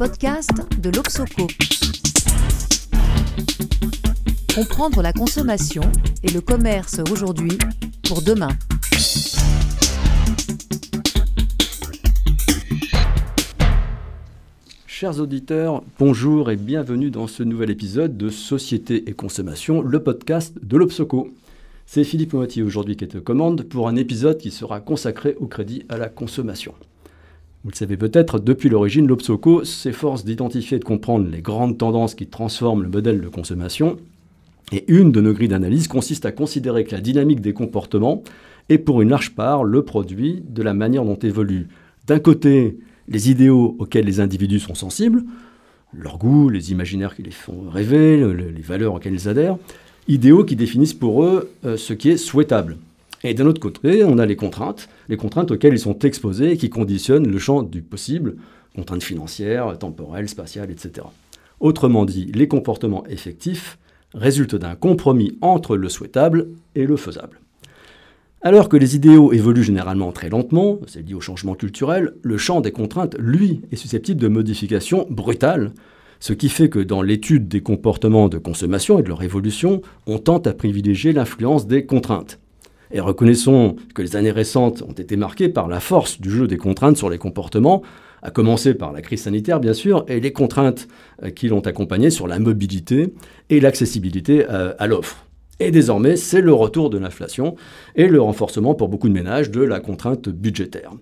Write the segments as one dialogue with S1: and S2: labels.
S1: podcast de l'Obsoco. Comprendre la consommation et le commerce aujourd'hui pour demain.
S2: Chers auditeurs, bonjour et bienvenue dans ce nouvel épisode de Société et Consommation, le podcast de l'Obsoco. C'est Philippe Moitié aujourd'hui qui est aux pour un épisode qui sera consacré au crédit à la consommation. Vous le savez peut-être, depuis l'origine, l'Obsoco s'efforce d'identifier et de comprendre les grandes tendances qui transforment le modèle de consommation. Et une de nos grilles d'analyse consiste à considérer que la dynamique des comportements est pour une large part le produit de la manière dont évoluent d'un côté les idéaux auxquels les individus sont sensibles, leur goût, les imaginaires qui les font rêver, les valeurs auxquelles ils adhèrent, idéaux qui définissent pour eux euh, ce qui est souhaitable. Et d'un autre côté, on a les contraintes, les contraintes auxquelles ils sont exposés et qui conditionnent le champ du possible, contraintes financières, temporelles, spatiales, etc. Autrement dit, les comportements effectifs résultent d'un compromis entre le souhaitable et le faisable. Alors que les idéaux évoluent généralement très lentement, c'est lié au changement culturel, le champ des contraintes, lui, est susceptible de modifications brutales, ce qui fait que dans l'étude des comportements de consommation et de leur évolution, on tente à privilégier l'influence des contraintes. Et reconnaissons que les années récentes ont été marquées par la force du jeu des contraintes sur les comportements, à commencer par la crise sanitaire bien sûr, et les contraintes euh, qui l'ont accompagnée sur la mobilité et l'accessibilité euh, à l'offre. Et désormais, c'est le retour de l'inflation et le renforcement pour beaucoup de ménages de la contrainte budgétaire.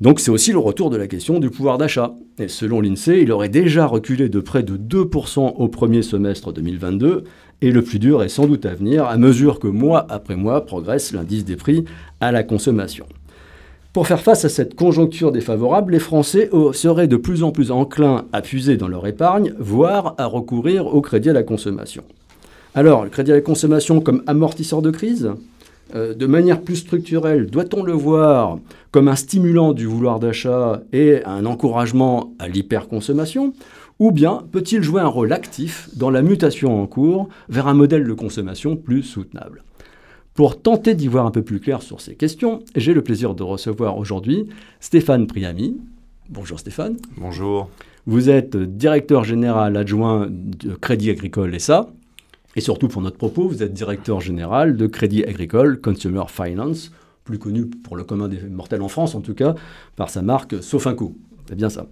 S2: Donc c'est aussi le retour de la question du pouvoir d'achat. Et selon l'INSEE, il aurait déjà reculé de près de 2% au premier semestre 2022, et le plus dur est sans doute à venir à mesure que mois après mois progresse l'indice des prix à la consommation. Pour faire face à cette conjoncture défavorable, les Français seraient de plus en plus enclins à puiser dans leur épargne, voire à recourir au crédit à la consommation. Alors, le crédit à la consommation comme amortisseur de crise euh, de manière plus structurelle, doit-on le voir comme un stimulant du vouloir d'achat et un encouragement à l'hyperconsommation Ou bien peut-il jouer un rôle actif dans la mutation en cours vers un modèle de consommation plus soutenable? Pour tenter d'y voir un peu plus clair sur ces questions, j'ai le plaisir de recevoir aujourd'hui Stéphane Priami. Bonjour Stéphane.
S3: Bonjour.
S2: Vous êtes directeur général adjoint de Crédit Agricole SA. Et surtout pour notre propos, vous êtes directeur général de Crédit Agricole Consumer Finance, plus connu pour le commun des mortels en France en tout cas, par sa marque Sofinco. C'est bien ça.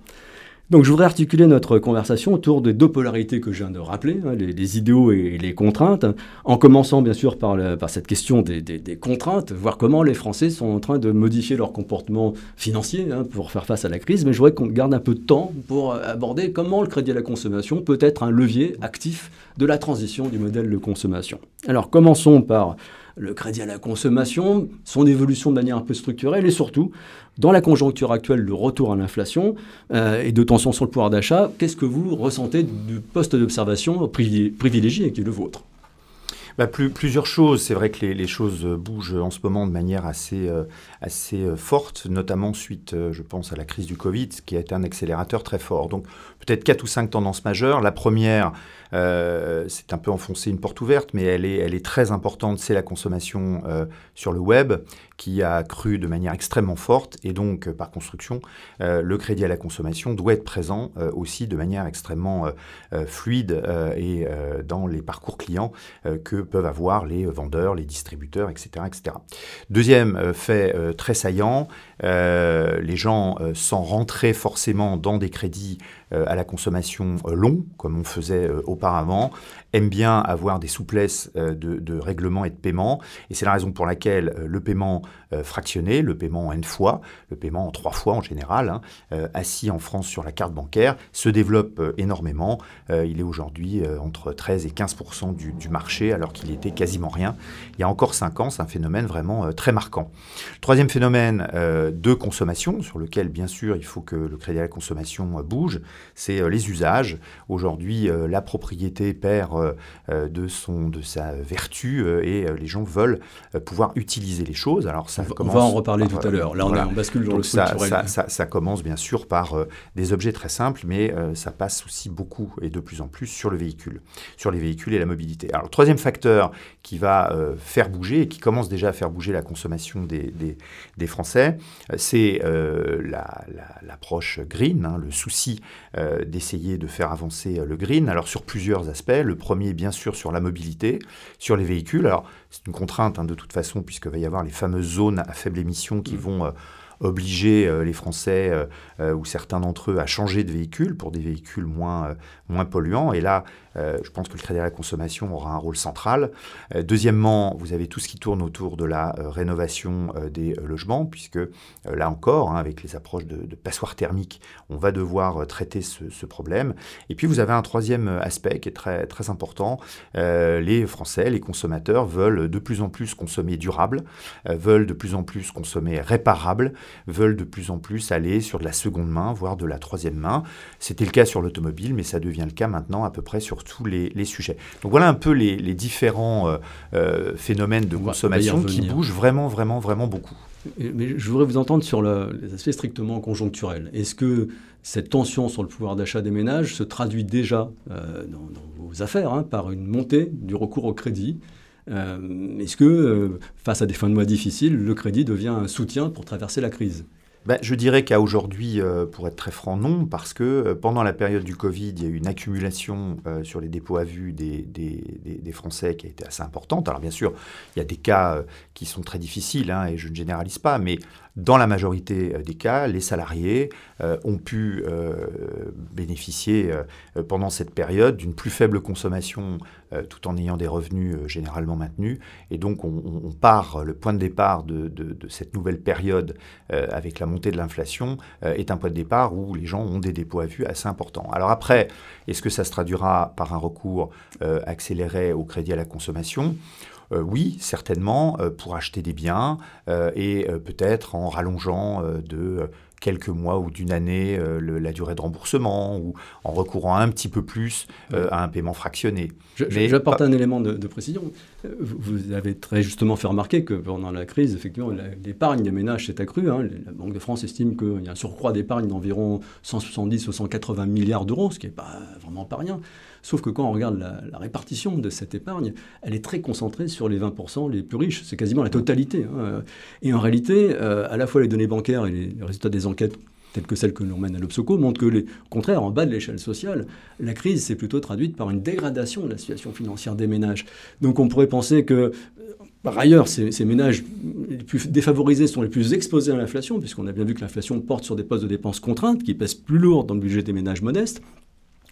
S2: Donc je voudrais articuler notre conversation autour des deux polarités que je viens de rappeler, hein, les, idéaux et les contraintes, en commençant bien sûr par, cette question des, contraintes, voir comment les Français sont en train de modifier leur comportement financier hein, pour faire face à la crise, mais je voudrais qu'on garde un peu de temps pour aborder comment le crédit à la consommation peut être un levier actif de la transition du modèle de consommation. Alors commençons par le crédit à la consommation, son évolution de manière un peu structurelle et surtout, dans la conjoncture actuelle de retour à l'inflation euh, et de tension sur le pouvoir d'achat, qu'est-ce que vous ressentez du poste d'observation privilégié qui est le vôtre?
S3: Bah, plusieurs choses. C'est vrai que les, choses bougent en ce moment de manière assez, euh, assez euh, forte, notamment suite, je pense, à la crise du Covid, qui a été un accélérateur très fort. Donc peut-être quatre ou cinq tendances majeures. La première, euh, c'est un peu enfoncer une porte ouverte, mais elle est, elle est très importante, c'est la consommation euh, sur le web qui a cru de manière extrêmement forte et donc euh, par construction, le crédit à la consommation doit être présent aussi de manière extrêmement fluide et dans les parcours clients que peuvent avoir les vendeurs, les distributeurs, etc. etc. Deuxième fait très saillant, les gens sans rentrer forcément dans des crédits à la consommation longs, comme on faisait au auparavant, aiment bien avoir des souplesses euh, de, règlement et de paiement. Et c'est la raison pour laquelle euh, le paiement euh, fractionné, le paiement en N fois, le paiement en trois fois en général, hein, assis en France sur la carte bancaire, se développe énormément. il est aujourd'hui entre 13 et 15 du, du, marché, alors qu'il était quasiment rien. Il y a encore cinq ans, c'est un phénomène vraiment très marquant. Troisième phénomène de consommation, sur lequel bien sûr il faut que le crédit à la consommation bouge, c'est les usages. Aujourd'hui, la propriété perd euh, euh, de, son, de sa vertu euh, et les gens veulent pouvoir utiliser les choses. Alors ça
S2: on,
S3: commence
S2: va en reparler tout à l'heure. Là, on, bascule dans
S3: Donc
S2: le
S3: ça, ça, ça, ça commence bien sûr par euh, des objets très simples, mais euh, ça passe aussi beaucoup et de plus en plus sur le véhicule, sur les véhicules et la mobilité. Alors, le troisième facteur qui va euh, faire bouger et qui commence déjà à faire bouger la consommation des, des, des Français, euh, c'est l'approche la, la, green, hein, le souci euh, d'essayer de faire avancer le green. Alors, sur plusieurs aspects. Le premier, bien sûr, sur la mobilité, sur les véhicules. Alors, c'est une contrainte hein, de toute façon, puisqu'il va y avoir les fameuses zones à faible émission qui mmh. vont euh, obliger euh, les Français euh, euh, ou certains d'entre eux à changer de véhicule pour des véhicules moins, moins polluants. Et là, je pense que le crédit à la consommation aura un rôle central. deuxièmement, vous avez tout ce qui tourne autour de la rénovation des logements, puisque là encore, hein, avec les approches de, passoires thermiques, on va devoir traiter ce, problème. Et puis vous avez un troisième aspect qui est très, important. les Français, les consommateurs veulent de plus en plus consommer durable, veulent de plus en plus consommer réparable, veulent de plus en plus aller sur de la seconde main, voire de la troisième main. C'était le cas sur l'automobile, mais ça devient le cas maintenant à peu près sur tous les, les sujets. Donc voilà un peu les, les différents euh, euh, phénomènes de consommation qui bougent vraiment, vraiment, vraiment beaucoup.
S2: Mais je voudrais vous entendre sur le, les aspects strictement conjoncturels. Est-ce que cette tension sur le pouvoir d'achat des ménages se traduit déjà euh, dans, dans, vos affaires hein, par une montée du recours au crédit? Euh, Est-ce que, euh, face à des fins de mois difficiles, le crédit devient un soutien pour traverser la crise?
S3: Ben, je dirais qu'à aujourd'hui, euh, pour être très franc, non, parce que euh, pendant la période du Covid, il y a eu une accumulation euh, sur les dépôts à vue des, Français qui a été assez importante. Alors bien sûr, il y a des cas qui sont très difficiles, hein, et je ne généralise pas, mais dans la majorité des cas, les salariés ont pu bénéficier pendant cette période d'une plus faible consommation tout en ayant des revenus généralement maintenus. Et donc on, part, le point de départ de, cette nouvelle période avec la montée de l'inflation est un point de départ où les gens ont des dépôts à vue assez importants. Alors après, est-ce que ça se traduira par un recours accéléré au crédit à la consommation? Euh, oui, certainement, euh, pour acheter des biens euh, et peut-être en rallongeant de quelques mois ou d'une année euh, le, la durée de remboursement ou en recourant un petit peu plus euh, à un paiement fractionné.
S2: J'apporte un élément de, de, précision. Vous avez très justement fait remarquer que pendant la crise, effectivement, l'épargne des ménages s'est accrue. Hein. La Banque de France estime qu'il y a un surcroît d'épargne d'environ 170 ou 180 milliards d'euros, ce qui n'est pas vraiment pas rien. Sauf que quand on regarde la, répartition de cette épargne, elle est très concentrée sur les 20% les plus riches. C'est quasiment la totalité. Hein. Et en réalité, euh, à la fois les données bancaires et les résultats des enquêtes telles que celles que l'on mène à l'Obsoco montrent que, les, au contraire, en bas de l'échelle sociale, la crise s'est plutôt traduite par une dégradation de la situation financière des ménages. Donc on pourrait penser que, par ailleurs, ces, ces ménages les plus défavorisés sont les plus exposés à l'inflation, puisqu'on a bien vu que l'inflation porte sur des postes de dépenses contraintes qui pèsent plus lourd dans le budget des ménages modestes.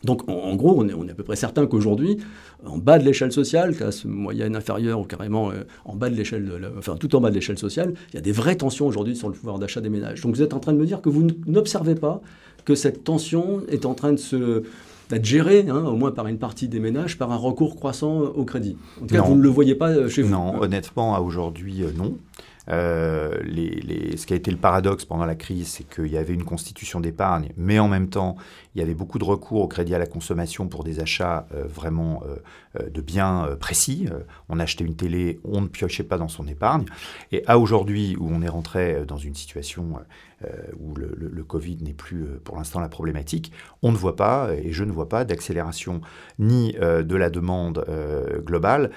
S2: Donc, en, en, gros, on est, on est, à peu près certain qu'aujourd'hui, en bas de l'échelle sociale, classe moyenne inférieure ou carrément euh, en bas de l'échelle, enfin tout en bas de l'échelle sociale, il y a des vraies tensions aujourd'hui sur le pouvoir d'achat des ménages. Donc, vous êtes en train de me dire que vous n'observez pas que cette tension est en train de se d'être gérée, hein, au moins par une partie des ménages, par un recours croissant au crédit. En tout cas,
S3: non.
S2: vous ne le voyez pas chez vous.
S3: Non, honnêtement, à aujourd'hui, euh, non. Euh, ce qui a été le paradoxe pendant la crise, c'est qu'il y avait une constitution d'épargne, mais en même temps, il y avait beaucoup de recours au crédit à la consommation pour des achats euh, vraiment euh, de biens précis. on achetait une télé, on ne piochait pas dans son épargne. Et à aujourd'hui, où on est rentré dans une situation où le, Covid n'est plus pour l'instant la problématique, on ne voit pas, et je ne vois pas, d'accélération ni de la demande globale,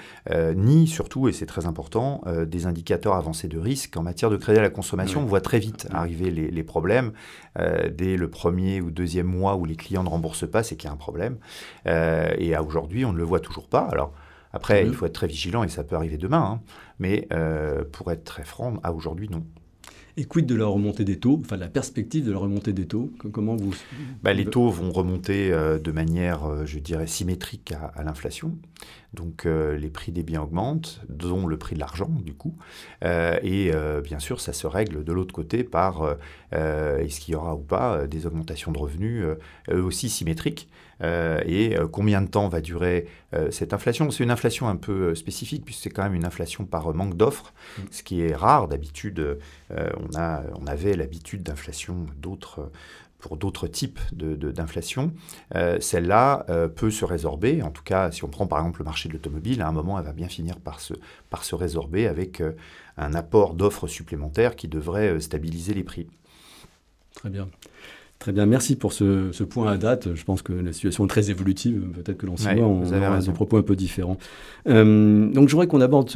S3: ni surtout, et c'est très important, des indicateurs avancés de risque. En matière de crédit à la consommation, oui. on voit très vite arriver les, les problèmes. dès le premier ou deuxième mois où les clients ne remboursent pas, c'est qu'il y a un problème. et à aujourd'hui, on ne le voit toujours pas. Alors, après, il faut être très vigilant et ça peut arriver demain. Hein. Mais pour être très franc, à aujourd'hui, non.
S2: Et quid de la remontée des taux, enfin la perspective de la remontée des taux Comment vous
S3: bah, Les taux vont remonter euh, de manière, euh, je dirais, symétrique à, à l'inflation. Donc euh, les prix des biens augmentent, dont le prix de l'argent du coup. Et bien sûr, ça se règle de l'autre côté par est-ce qu'il y aura ou pas des augmentations de revenus eux aussi symétriques. Et combien de temps va durer cette inflation? C'est une inflation un peu spécifique puisque c'est quand même une inflation par manque d'offres, mmh. ce qui est rare. D'habitude, on, a, on avait l'habitude d'inflation d'autres pour d'autres types d'inflation, celle-là peut se résorber. En tout cas, si on prend par exemple le marché de l'automobile, à un moment, elle va bien finir par se, par se résorber avec un apport d'offres supplémentaires qui devrait stabiliser les prix.
S2: Très bien. Très bien, merci pour ce, point à date. Je pense que la situation est très évolutive. Peut-être que l'on mois, on aura des propos un peu différents. Euh, donc, je voudrais qu'on aborde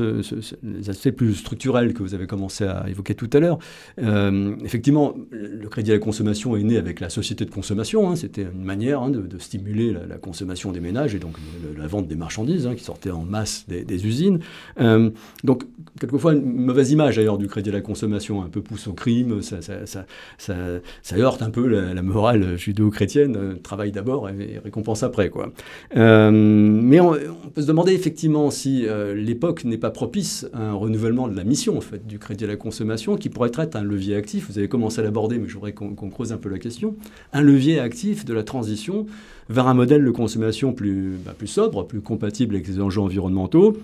S2: les aspects plus structurels que vous avez commencé à évoquer tout à l'heure. Euh, effectivement, le crédit à la consommation est né avec la société de consommation. Hein. C'était une manière hein, de, stimuler la, consommation des ménages et donc la vente des marchandises hein, qui sortaient en masse des, usines. Euh, donc, quelquefois, une mauvaise image d'ailleurs du crédit à la consommation, un peu pousse au crime. Ça, ça, ça heurte un peu la la morale judéo-chrétienne, euh, travaille d'abord et, récompense après. Quoi. Euh, mais on, peut se demander effectivement si euh, l'époque n'est pas propice à un renouvellement de la mission en fait, du crédit à la consommation, qui pourrait être un levier actif. Vous avez commencé à l'aborder, mais je voudrais qu'on creuse un peu la question. Un levier actif de la transition vers un modèle de consommation plus, bah, plus sobre, plus compatible avec les enjeux environnementaux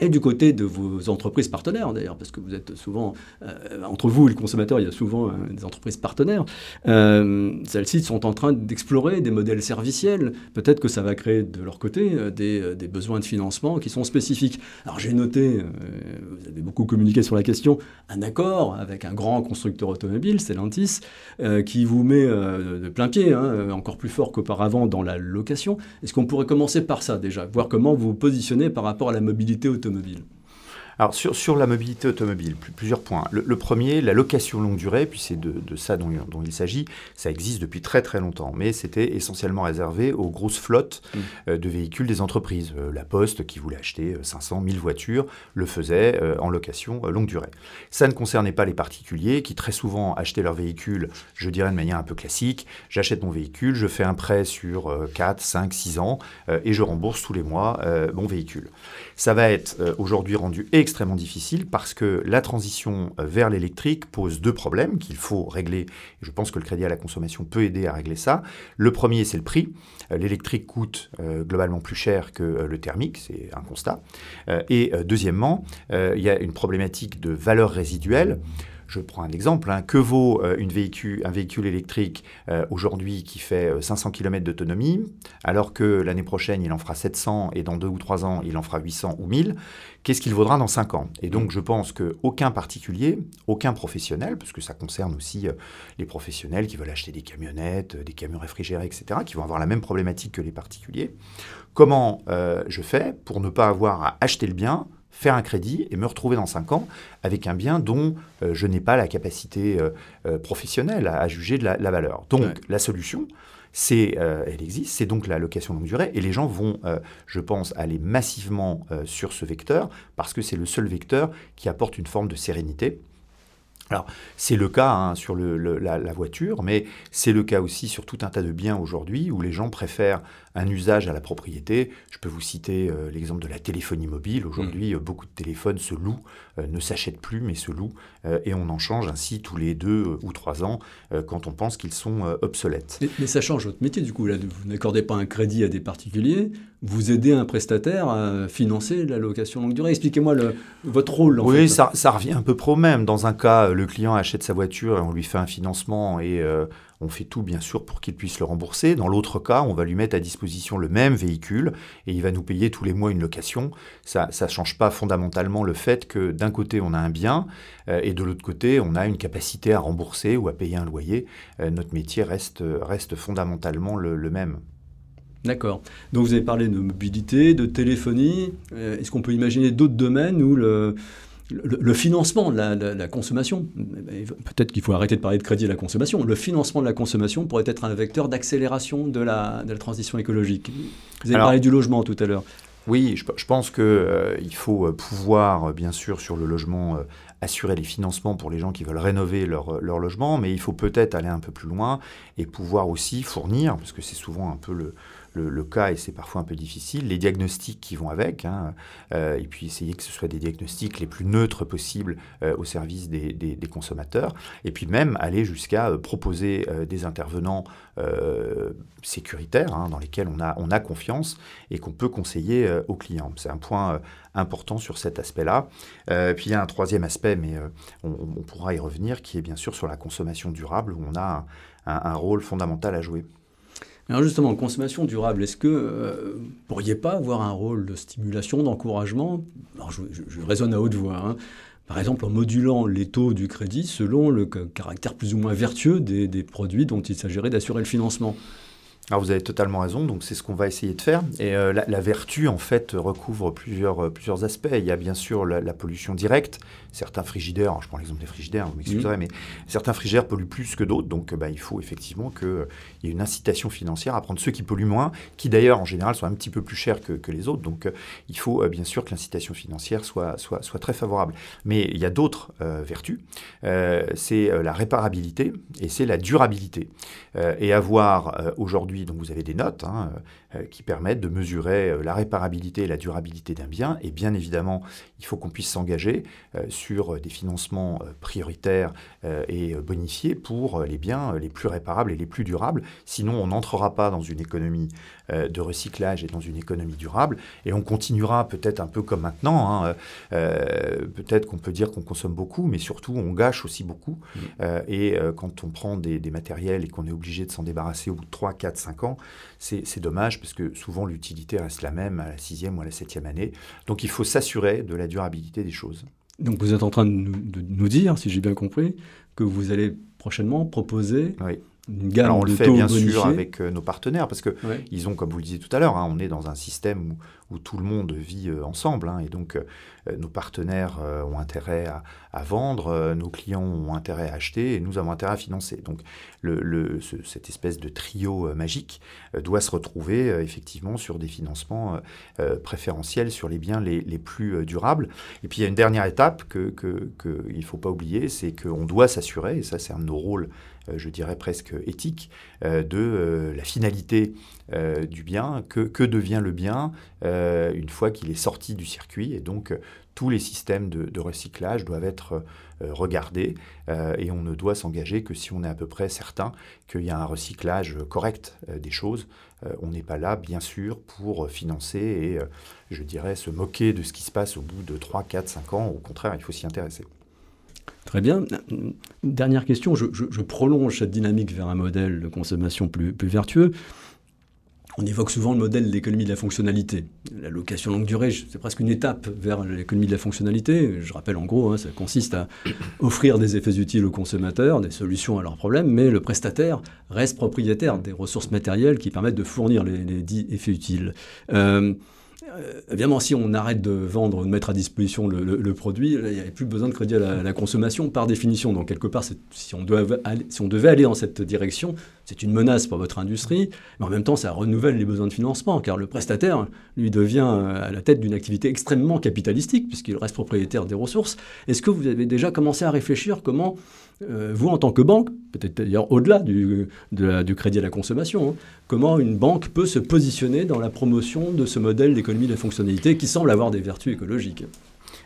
S2: et du côté de vos entreprises partenaires, d'ailleurs, parce que vous êtes souvent, euh, entre vous et le consommateur, il y a souvent euh, des entreprises partenaires. Euh, celles-ci sont en train d'explorer des modèles serviciels. Peut-être que ça va créer de leur côté des, des, besoins de financement qui sont spécifiques. Alors j'ai noté, vous avez beaucoup communiqué sur la question, un accord avec un grand constructeur automobile, Stellantis, qui vous met de plein pied, hein, encore plus fort qu'auparavant dans la location. Est-ce qu'on pourrait commencer par ça déjà, voir comment vous vous positionnez par rapport à la mobilité automobile automobile
S3: alors sur, sur, la mobilité automobile, plusieurs points. Le, premier, la location longue durée, puis c'est de, de, ça dont, dont il s'agit, ça existe depuis très très longtemps, mais c'était essentiellement réservé aux grosses flottes mmh. euh, de véhicules des entreprises. Euh, la Poste, qui voulait acheter 500, euh, 1000 voitures, le faisait en location longue durée. Ça ne concernait pas les particuliers, qui très souvent achetaient leurs véhicules, je dirais de manière un peu classique, j'achète mon véhicule, je fais un prêt sur 4, 5, 6 ans, et je rembourse tous les mois mon véhicule. Ça va être aujourd'hui rendu extrêmement difficile parce que la transition euh, vers l'électrique pose deux problèmes qu'il faut régler. je pense que le crédit à la consommation peut aider à régler ça. Le premier, c'est le prix. Euh, l'électrique coûte euh, globalement plus cher que le thermique, c'est un constat. et deuxièmement, il y a une problématique de valeur résiduelle. Je prends un exemple. Hein. Que vaut euh, un véhicule électrique euh, aujourd'hui qui fait 500 euh, km d'autonomie, alors que l'année prochaine, il en fera 700 et dans deux ou trois ans, il en fera 800 ou 1000 Qu'est-ce qu'il vaudra dans 5 ans? Et donc, je pense qu'aucun particulier, aucun professionnel, parce que ça concerne aussi les professionnels qui veulent acheter des camionnettes, des camions réfrigérés, etc., qui vont avoir la même problématique que les particuliers, comment je fais pour ne pas avoir à acheter le bien faire un crédit et me retrouver dans 5 ans avec un bien dont euh, je n'ai pas la capacité euh, euh, professionnelle à, juger de la, valeur. Donc la solution, c'est, elle existe, c'est donc la location longue durée, et les gens vont, je pense, aller massivement sur ce vecteur, parce que c'est le seul vecteur qui apporte une forme de sérénité. Alors, c'est le cas hein, sur la, voiture, mais c'est le cas aussi sur tout un tas de biens aujourd'hui où les gens préfèrent un usage à la propriété. Je peux vous citer euh, l'exemple de la téléphonie mobile. Aujourd'hui, mmh. euh, beaucoup de téléphones se louent, euh, ne s'achètent plus, mais se louent, et on en change ainsi tous les deux ou trois ans quand on pense qu'ils sont obsolètes.
S2: Mais, ça change votre métier, du coup. Là, vous n'accordez pas un crédit à des particuliers, vous aidez un prestataire à financer la location longue durée. Expliquez-moi votre rôle.
S3: oui, Ça, ça, revient un peu pro même. Dans un cas, le client achète sa voiture et on lui fait un financement et on fait tout, bien sûr, pour qu'il puisse le rembourser. Dans l'autre cas, on va lui mettre à disposition le même véhicule et il va nous payer tous les mois une location. Ça ne change pas fondamentalement le fait que d'un côté, on a un bien euh, et de l'autre côté, on a une capacité à rembourser ou à payer un loyer. Euh, notre métier reste, reste fondamentalement le, même.
S2: D'accord. Donc vous avez parlé de mobilité, de téléphonie. Euh, est-ce qu'on peut imaginer d'autres domaines où le, le, financement de la, consommation, peut-être qu'il faut arrêter de parler de crédit à la consommation, le financement de la consommation pourrait être un vecteur d'accélération de la, transition écologique. Vous avez parlé du logement tout à l'heure.
S3: Oui, je, pense qu'il euh, faut euh, pouvoir, euh, bien sûr, sur le logement, assurer les financements pour les gens qui veulent rénover leur, leur logement, mais il faut peut-être aller un peu plus loin et pouvoir aussi fournir, parce que c'est souvent un peu le, le, cas, et c'est parfois un peu difficile, les diagnostics qui vont avec, hein, euh, et puis essayer que ce soit des diagnostics les plus neutres possibles euh, au service des, consommateurs, et puis même aller jusqu'à euh, proposer des intervenants sécuritaires hein, dans lesquels on a, on a confiance et qu'on peut conseiller aux clients. C'est un point important sur cet aspect-là. puis il y a un troisième aspect mais on, pourra y revenir, qui est bien sûr sur la consommation durable, où on a un, rôle fondamental à jouer.
S2: Alors justement, consommation durable, est-ce que vous ne pourriez pas avoir un rôle de stimulation, d'encouragement? Je, je, raisonne à haute voix. Hein. Par exemple, en modulant les taux du crédit selon le caractère plus ou moins vertueux des produits dont il s'agirait d'assurer le financement.
S3: Alors vous avez totalement raison, donc c'est ce qu'on va essayer de faire. Et euh, la, vertu, en fait, recouvre plusieurs, euh, plusieurs aspects. Il y a bien sûr la, pollution directe. Certains frigidaires, je prends l'exemple des frigidaires, vous m'excuserez, mmh. mais certains frigidaires polluent plus que d'autres. Donc bah, il faut effectivement qu'il y ait une incitation financière à prendre ceux qui polluent moins, qui d'ailleurs en général sont un petit peu plus chers que, que les autres. Donc euh, il faut bien sûr que l'incitation financière soit, soit, soit, très favorable. Mais il y a d'autres vertus. c'est la réparabilité et c'est la durabilité. et avoir aujourd'hui donc vous avez des notes hein, euh, qui permettent de mesurer euh, la réparabilité et la durabilité d'un bien. Et bien évidemment, il faut qu'on puisse s'engager euh, sur des financements prioritaires et bonifiés pour les biens les plus réparables et les plus durables. Sinon, on n'entrera pas dans une économie de recyclage et dans une économie durable. Et on continuera peut-être un peu comme maintenant. Hein, peut-être qu'on peut dire qu'on consomme beaucoup, mais surtout on gâche aussi beaucoup. Mmh. et quand on prend des, des matériels et qu'on est obligé de s'en débarrasser au bout de 3, 4, 5 ans, c'est dommage parce que souvent l'utilité reste la même à la sixième ou à la septième année. Donc il faut s'assurer de la durabilité des choses.
S2: Donc vous êtes en train de nous, dire, si j'ai bien compris, que vous allez prochainement proposer une gamme Alors
S3: on
S2: le
S3: fait bien sûr avec euh, nos partenaires parce que ils ont, comme vous le disiez tout à l'heure, hein, on est dans un système où où tout le monde vit euh, ensemble. Hein, et donc, euh, nos partenaires euh, ont intérêt à, vendre, nos clients ont intérêt à acheter, et nous avons intérêt à financer. Donc, le, cette espèce de trio magique doit se retrouver effectivement sur des financements préférentiels sur les biens les, les, plus durables. Et puis, il y a une dernière étape qu'il que, que ne faut pas oublier, c'est qu'on doit s'assurer, et ça, c'est un de nos rôles je dirais presque éthique, de la finalité du bien, que, que, devient le bien euh, une fois qu'il est sorti du circuit. Et donc, euh, tous les systèmes de, recyclage doivent être euh, regardés et on ne doit s'engager que si on est à peu près certain qu'il y a un recyclage correct des choses. on n'est pas là, bien sûr, pour financer et, je dirais, se moquer de ce qui se passe au bout de 3, 4, 5 ans. Au contraire, il faut s'y intéresser.
S2: Très bien. Dernière question, je, prolonge cette dynamique vers un modèle de consommation plus, vertueux. On évoque souvent le modèle de l'économie de la fonctionnalité. La location longue durée, c'est presque une étape vers l'économie de la fonctionnalité. Je rappelle en gros, hein, ça consiste à offrir des effets utiles aux consommateurs, des solutions à leurs problèmes, mais le prestataire reste propriétaire des ressources matérielles qui permettent de fournir les, dits effets utiles. Euh, évidemment, si on arrête de vendre, de mettre à disposition le, produit, il n'y a plus besoin de crédit à la, consommation par définition. Donc, quelque part, si on, si on, devait aller dans cette direction, c'est une menace pour votre industrie, mais en même temps, ça renouvelle les besoins de financement, car le prestataire, lui, devient euh, à la tête d'une activité extrêmement capitalistique, puisqu'il reste propriétaire des ressources. Est-ce que vous avez déjà commencé à réfléchir comment euh, vous, en tant que banque, peut-être d'ailleurs au-delà du, crédit à la consommation, hein, comment une banque peut se positionner dans la promotion de ce modèle d'économie de fonctionnalité qui semble avoir des vertus écologiques?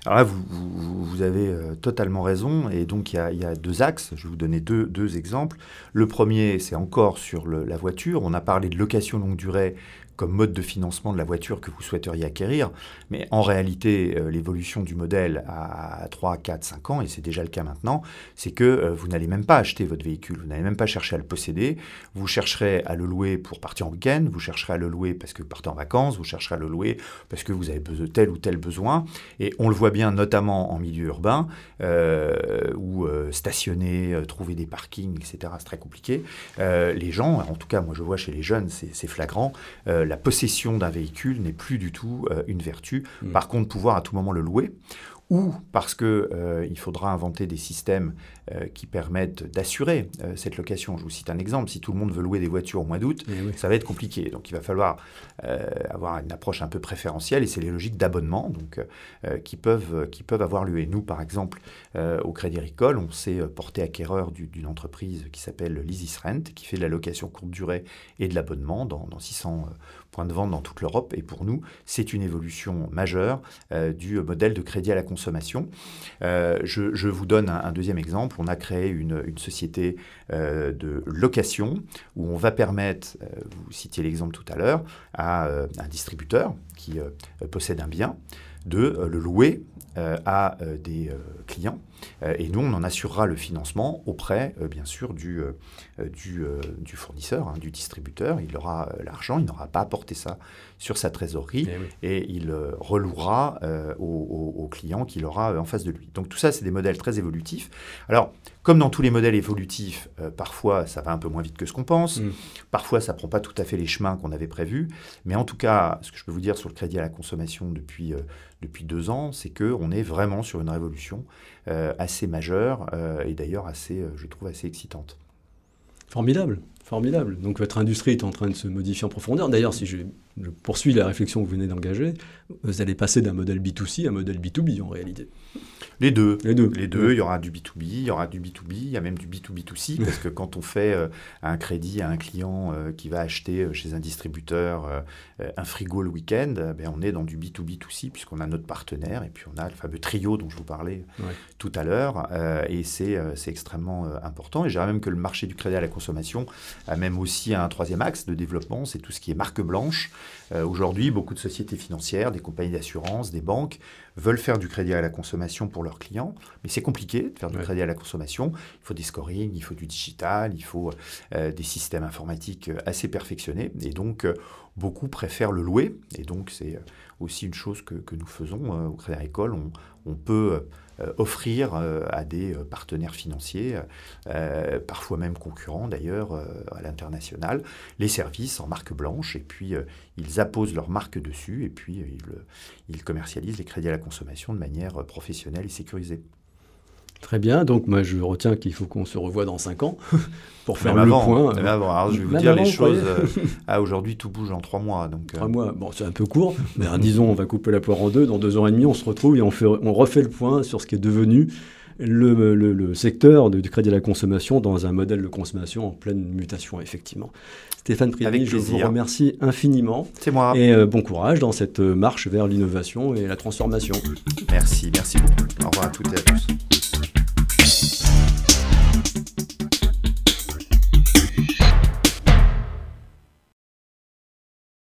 S3: Alors là, vous, avez euh, totalement raison. Et donc, il y, a, deux axes. Je vais vous donner deux, exemples. Le premier, c'est encore sur la voiture. On a parlé de location longue durée comme mode de financement de la voiture que vous souhaiteriez acquérir. Mais en réalité, euh, l'évolution du modèle à 3, 4, 5 ans, et c'est déjà le cas maintenant, c'est que euh, vous n'allez même pas acheter votre véhicule, vous n'allez même pas chercher à le posséder, vous chercherez à le louer pour partir en week-end, vous chercherez à le louer parce que vous partez en vacances, vous chercherez à le louer parce que vous avez tel ou tel besoin. Et on le voit bien notamment en milieu urbain, euh, où stationner, trouver des parkings, etc., c'est très compliqué. les gens, en tout cas moi je vois chez les jeunes, c'est flagrant, la possession d'un véhicule n'est plus du tout euh, une vertu. Mm. Par contre, pouvoir à tout moment le louer, ou parce qu'il euh, faudra inventer des systèmes euh, qui permettent d'assurer euh, cette location. Je vous cite un exemple, si tout le monde veut louer des voitures au mois d'août, eh ça va être compliqué. Donc il va falloir avoir une approche un peu préférentielle et c'est les logiques d'abonnement donc, qui, peuvent, qui peuvent avoir lieu. Et nous, par exemple, au Crédit Agricole, on s'est porté acquéreur d'une entreprise qui s'appelle l'Isis Rent, qui fait de la location courte durée et de l'abonnement dans, dans 600 de vente dans toute l'Europe. Et pour nous, c'est une évolution majeure du modèle de crédit à la consommation. Je, vous donne un deuxième exemple on a créé une, société euh, de location où on va permettre, euh, vous citiez l'exemple tout à l'heure, à euh, un distributeur qui possède un bien de le louer à des clients. Et nous, on en assurera le financement auprès, bien sûr, du, du, du, fournisseur, hein, du distributeur. Il aura l'argent, il n'aura pas à porter ça sur sa trésorerie et, et il relouera aux, aux, clients qu'il aura en face de lui. Donc tout ça, c'est des modèles très évolutifs. Alors, comme dans tous les modèles évolutifs, parfois ça va un peu moins vite que ce qu'on pense, mm. parfois ça prend pas tout à fait les chemins qu'on avait prévus, mais en tout cas, ce que je peux vous dire sur le crédit à la consommation depuis, euh, depuis deux ans, c'est qu'on est vraiment sur une révolution euh, assez majeure euh, et d'ailleurs assez, je trouve, assez excitante.
S2: Formidable, formidable. Donc votre industrie est en train de se modifier en profondeur. D'ailleurs, si je, poursuis la réflexion que vous venez d'engager, vous allez passer d'un modèle B2C à un modèle B2B en réalité.
S3: Les deux. Les deux. Les deux. Il y aura du B2B, il y aura du B2B, il y a même du B2B2C, parce que quand on fait euh, un crédit à un client euh, qui va acheter euh, chez un distributeur un frigo le week-end, ben, on est dans du B2B2C, puisqu'on a notre partenaire, et puis on a le fameux trio dont je vous parlais tout à l'heure, et c'est extrêmement important. Et je dirais même que le marché du crédit à la consommation a même aussi un troisième axe de développement, c'est tout ce qui est marque blanche. Aujourd'hui, beaucoup de sociétés financières, des compagnies d'assurance, des banques veulent faire du crédit à la consommation pour leurs clients, mais c'est compliqué de faire du crédit à la consommation. Il faut des scoring, il faut du digital, il faut euh, des systèmes informatiques euh, assez perfectionnés, et donc euh, beaucoup préfèrent le louer, et donc c'est aussi une chose que, nous faisons au Crédit Agricole. On, on peut offrir euh, à des euh, partenaires financiers, parfois même concurrents d'ailleurs à l'international, les services en marque blanche et puis ils apposent leur marque dessus et puis ils commercialisent les crédits à la consommation de manière professionnelle et sécurisée.
S2: Très bien, donc moi je retiens qu'il faut qu'on se revoie dans 5 ans pour faire le point.
S3: Même avant. Alors, je vais vous dire les choses. ah, aujourd'hui, tout bouge en 3 mois. Donc,
S2: 3 mois, bon, c'est un peu court, mais disons, on va couper la poire en deux. Dans 2 ans et demi, on se retrouve et on, fait, on refait le point sur ce qui est devenu le, le, secteur du crédit à la consommation dans un modèle de consommation en pleine mutation, effectivement. Stéphane Privy, je vous remercie infiniment.
S3: C'est moi.
S2: Et euh, bon courage dans cette marche vers l'innovation et la transformation.
S3: Merci, merci beaucoup. Au revoir à toutes et à tous.